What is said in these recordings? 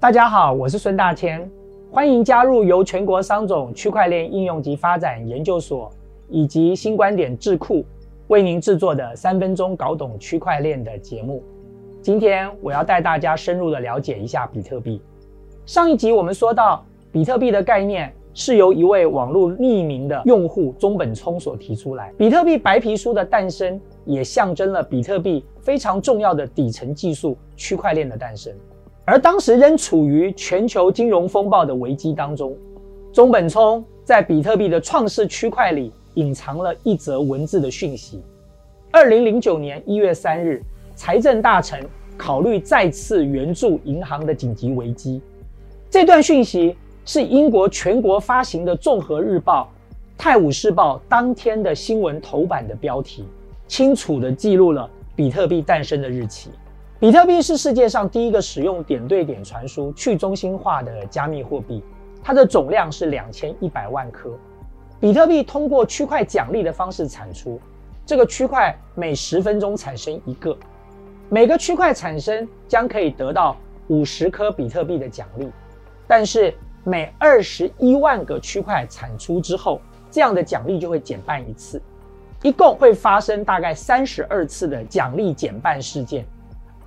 大家好，我是孙大千，欢迎加入由全国商总区块链应用及发展研究所以及新观点智库为您制作的三分钟搞懂区块链的节目。今天我要带大家深入的了解一下比特币。上一集我们说到，比特币的概念是由一位网络匿名的用户中本聪所提出来。比特币白皮书的诞生，也象征了比特币非常重要的底层技术——区块链的诞生。而当时仍处于全球金融风暴的危机当中，中本聪在比特币的创世区块里隐藏了一则文字的讯息。二零零九年一月三日，财政大臣考虑再次援助银行的紧急危机。这段讯息是英国全国发行的《综合日报》《泰晤士报》当天的新闻头版的标题，清楚地记录了比特币诞生的日期。比特币是世界上第一个使用点对点传输、去中心化的加密货币，它的总量是两千一百万颗。比特币通过区块奖励的方式产出，这个区块每十分钟产生一个，每个区块产生将可以得到五十颗比特币的奖励。但是每二十一万个区块产出之后，这样的奖励就会减半一次，一共会发生大概三十二次的奖励减半事件。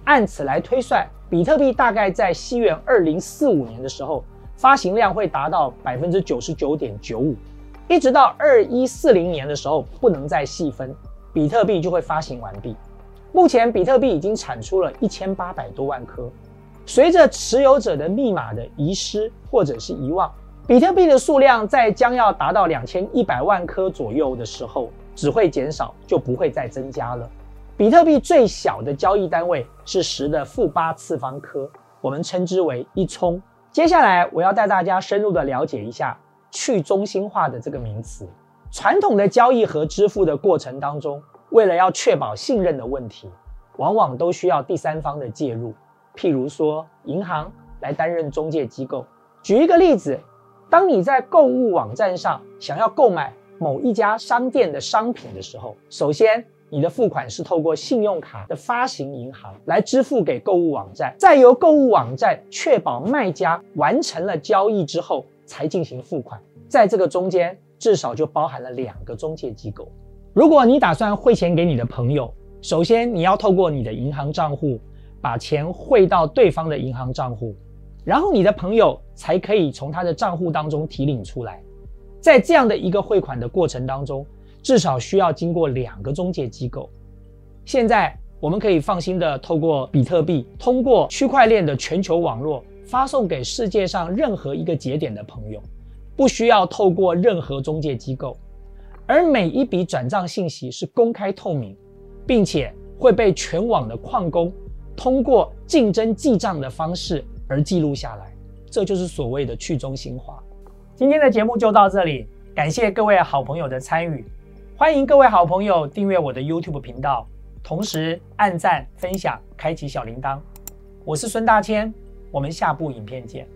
按此来推算，比特币大概在西元二零四五年的时候，发行量会达到百分之九十九点九五，一直到二一四零年的时候，不能再细分，比特币就会发行完毕。目前，比特币已经产出了一千八百多万颗。随着持有者的密码的遗失或者是遗忘，比特币的数量在将要达到两千一百万颗左右的时候，只会减少，就不会再增加了。比特币最小的交易单位是十的负八次方颗，我们称之为一冲。接下来我要带大家深入的了解一下去中心化的这个名词。传统的交易和支付的过程当中，为了要确保信任的问题，往往都需要第三方的介入。譬如说，银行来担任中介机构。举一个例子，当你在购物网站上想要购买某一家商店的商品的时候，首先你的付款是透过信用卡的发行银行来支付给购物网站，再由购物网站确保卖家完成了交易之后才进行付款。在这个中间，至少就包含了两个中介机构。如果你打算汇钱给你的朋友，首先你要透过你的银行账户。把钱汇到对方的银行账户，然后你的朋友才可以从他的账户当中提领出来。在这样的一个汇款的过程当中，至少需要经过两个中介机构。现在我们可以放心的透过比特币，通过区块链的全球网络发送给世界上任何一个节点的朋友，不需要透过任何中介机构，而每一笔转账信息是公开透明，并且会被全网的矿工。通过竞争记账的方式而记录下来，这就是所谓的去中心化。今天的节目就到这里，感谢各位好朋友的参与，欢迎各位好朋友订阅我的 YouTube 频道，同时按赞、分享、开启小铃铛。我是孙大千，我们下部影片见。